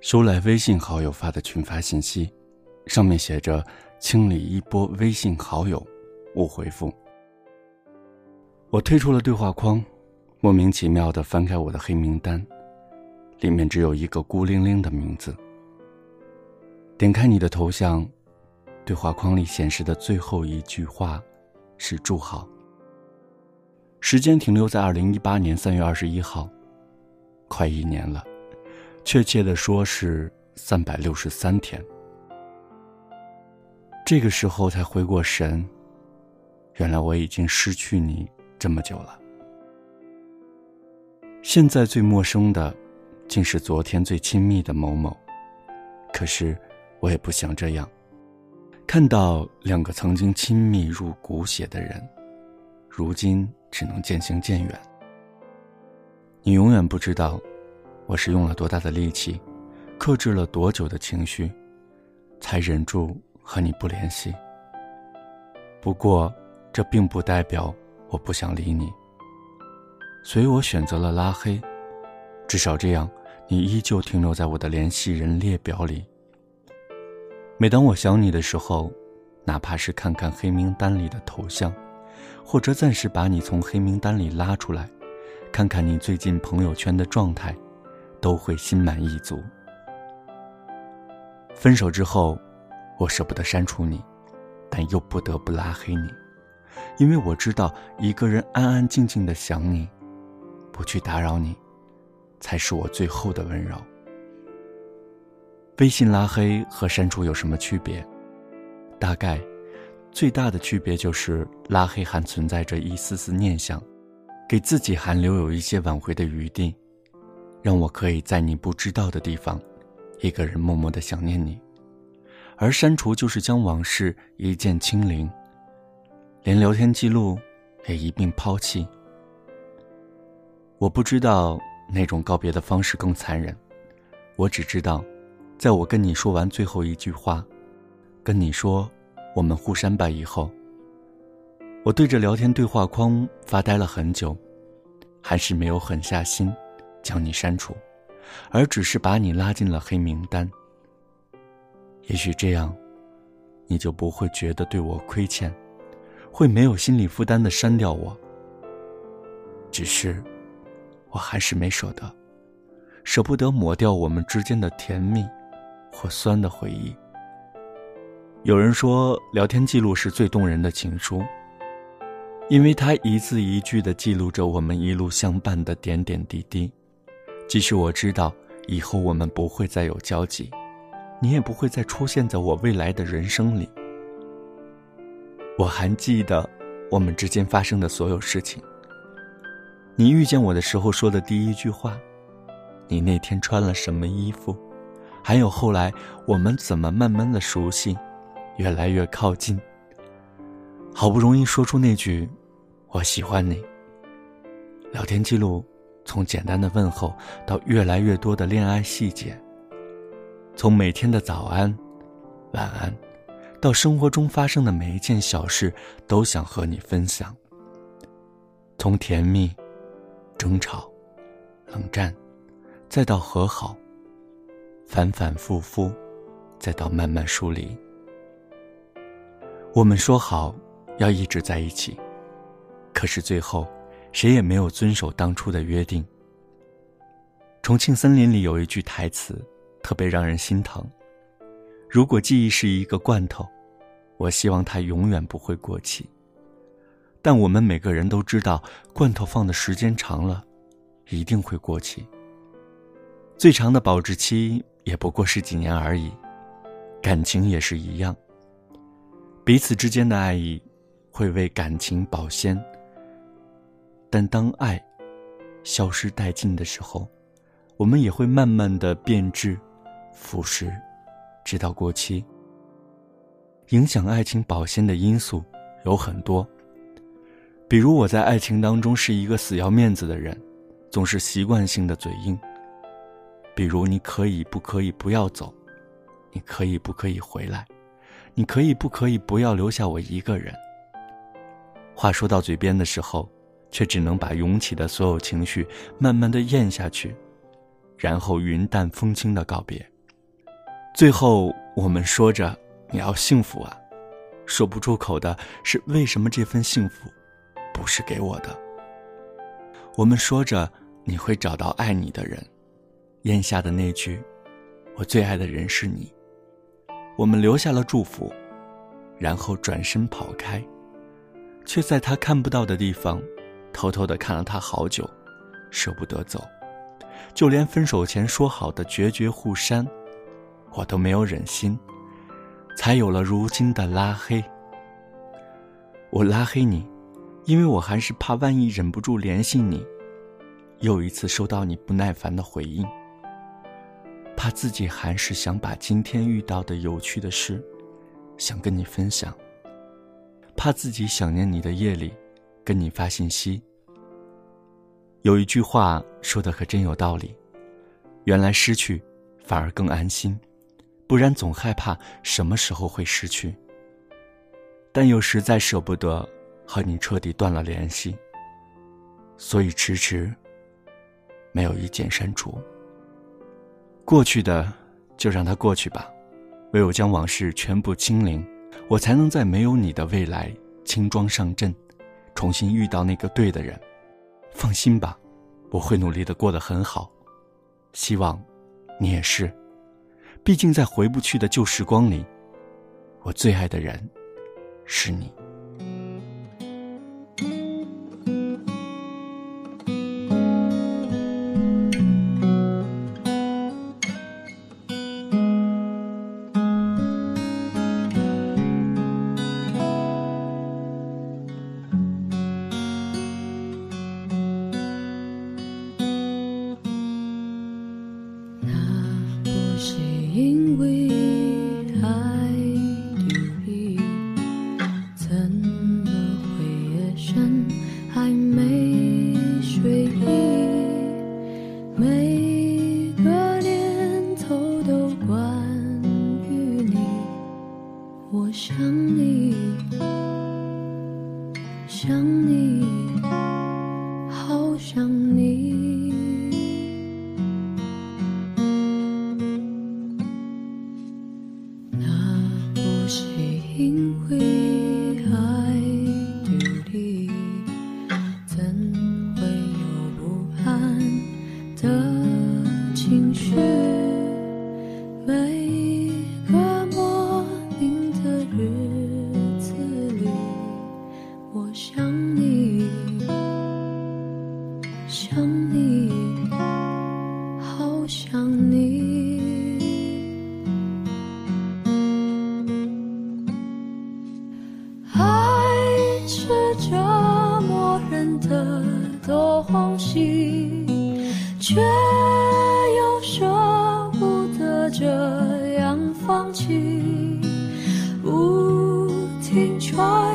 收来微信好友发的群发信息，上面写着“清理一波微信好友”，勿回复。我退出了对话框，莫名其妙的翻开我的黑名单，里面只有一个孤零零的名字。点开你的头像，对话框里显示的最后一句话是“祝好”。时间停留在二零一八年三月二十一号，快一年了，确切的说是三百六十三天。这个时候才回过神，原来我已经失去你。这么久了，现在最陌生的，竟是昨天最亲密的某某。可是，我也不想这样。看到两个曾经亲密入骨血的人，如今只能渐行渐远。你永远不知道，我是用了多大的力气，克制了多久的情绪，才忍住和你不联系。不过，这并不代表。我不想理你，所以我选择了拉黑，至少这样，你依旧停留在我的联系人列表里。每当我想你的时候，哪怕是看看黑名单里的头像，或者暂时把你从黑名单里拉出来，看看你最近朋友圈的状态，都会心满意足。分手之后，我舍不得删除你，但又不得不拉黑你。因为我知道，一个人安安静静的想你，不去打扰你，才是我最后的温柔。微信拉黑和删除有什么区别？大概，最大的区别就是拉黑还存在着一丝丝念想，给自己还留有一些挽回的余地，让我可以在你不知道的地方，一个人默默的想念你；而删除就是将往事一键清零。连聊天记录也一并抛弃。我不知道那种告别的方式更残忍，我只知道，在我跟你说完最后一句话，跟你说我们互删吧以后，我对着聊天对话框发呆了很久，还是没有狠下心将你删除，而只是把你拉进了黑名单。也许这样，你就不会觉得对我亏欠。会没有心理负担的删掉我，只是，我还是没舍得，舍不得抹掉我们之间的甜蜜或酸的回忆。有人说，聊天记录是最动人的情书，因为它一字一句的记录着我们一路相伴的点点滴滴。即使我知道以后我们不会再有交集，你也不会再出现在我未来的人生里。我还记得我们之间发生的所有事情。你遇见我的时候说的第一句话，你那天穿了什么衣服，还有后来我们怎么慢慢的熟悉，越来越靠近。好不容易说出那句“我喜欢你”，聊天记录从简单的问候到越来越多的恋爱细节，从每天的早安、晚安。到生活中发生的每一件小事，都想和你分享。从甜蜜、争吵、冷战，再到和好，反反复复，再到慢慢疏离。我们说好要一直在一起，可是最后，谁也没有遵守当初的约定。重庆森林里有一句台词，特别让人心疼。如果记忆是一个罐头，我希望它永远不会过期。但我们每个人都知道，罐头放的时间长了，一定会过期。最长的保质期也不过是几年而已，感情也是一样。彼此之间的爱意会为感情保鲜，但当爱消失殆尽的时候，我们也会慢慢的变质、腐蚀。直到过期。影响爱情保鲜的因素有很多，比如我在爱情当中是一个死要面子的人，总是习惯性的嘴硬。比如你可以不可以不要走，你可以不可以回来，你可以不可以不要留下我一个人。话说到嘴边的时候，却只能把涌起的所有情绪慢慢的咽下去，然后云淡风轻的告别。最后，我们说着你要幸福啊，说不出口的是为什么这份幸福不是给我的。我们说着你会找到爱你的人，咽下的那句“我最爱的人是你”，我们留下了祝福，然后转身跑开，却在他看不到的地方，偷偷的看了他好久，舍不得走，就连分手前说好的决绝互删。我都没有忍心，才有了如今的拉黑。我拉黑你，因为我还是怕万一忍不住联系你，又一次收到你不耐烦的回应，怕自己还是想把今天遇到的有趣的事，想跟你分享，怕自己想念你的夜里，跟你发信息。有一句话说的可真有道理，原来失去，反而更安心。不然总害怕什么时候会失去，但又实在舍不得和你彻底断了联系，所以迟迟没有一键删除。过去的就让它过去吧，唯有将往事全部清零，我才能在没有你的未来轻装上阵，重新遇到那个对的人。放心吧，我会努力的过得很好，希望你也是。毕竟，在回不去的旧时光里，我最爱的人是你。多欢喜却又舍不得这样放弃，不停揣